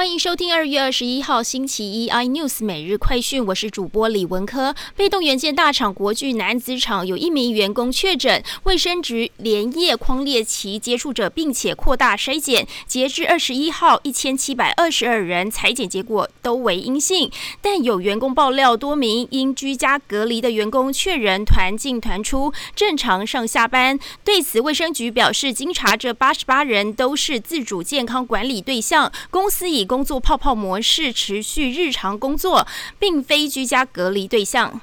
欢迎收听二月二十一号星期一 iNews 每日快讯，我是主播李文科。被动元件大厂国巨男子厂有一名员工确诊，卫生局连夜框列其接触者，并且扩大筛检。截至二十一号，一千七百二十二人裁检结果都为阴性，但有员工爆料，多名因居家隔离的员工确认团进团出，正常上下班。对此，卫生局表示，经查，这八十八人都是自主健康管理对象，公司以工作泡泡模式持续日常工作，并非居家隔离对象。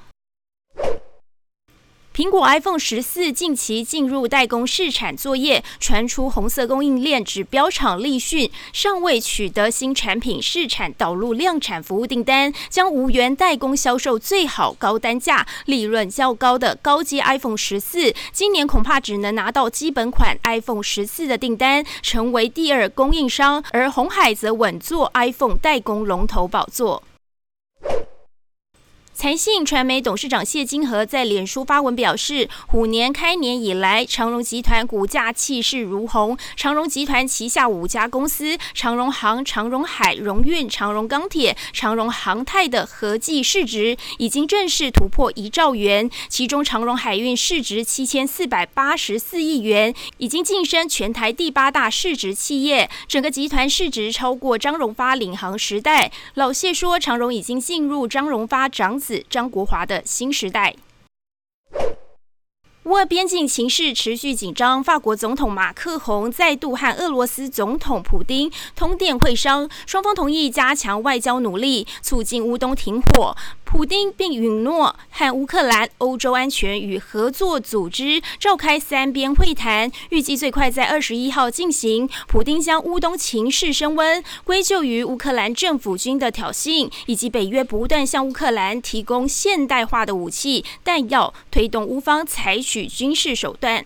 苹果 iPhone 十四近期进入代工试产作业，传出红色供应链指标厂立讯尚未取得新产品试产导入量产服务订单，将无缘代工销售最好高单价、利润较高的高阶 iPhone 十四。今年恐怕只能拿到基本款 iPhone 十四的订单，成为第二供应商，而红海则稳坐 iPhone 代工龙头宝座。财信传媒董事长谢金河在脸书发文表示，虎年开年以来，长荣集团股价气势如虹。长荣集团旗下五家公司——长荣航、长荣海、荣运、长荣钢铁、长荣航太的合计市值已经正式突破一兆元。其中，长荣海运市值七千四百八十四亿元，已经晋升全台第八大市值企业。整个集团市值超过张荣发领航时代。老谢说，长荣已经进入张荣发长子。张国华的新时代。乌俄边境情势持续紧张，法国总统马克宏再度和俄罗斯总统普丁通电会商，双方同意加强外交努力，促进乌东停火。普丁并允诺和乌克兰欧洲安全与合作组织召开三边会谈，预计最快在二十一号进行。普丁将乌东情势升温归咎于乌克兰政府军的挑衅，以及北约不断向乌克兰提供现代化的武器弹药，推动乌方采取军事手段。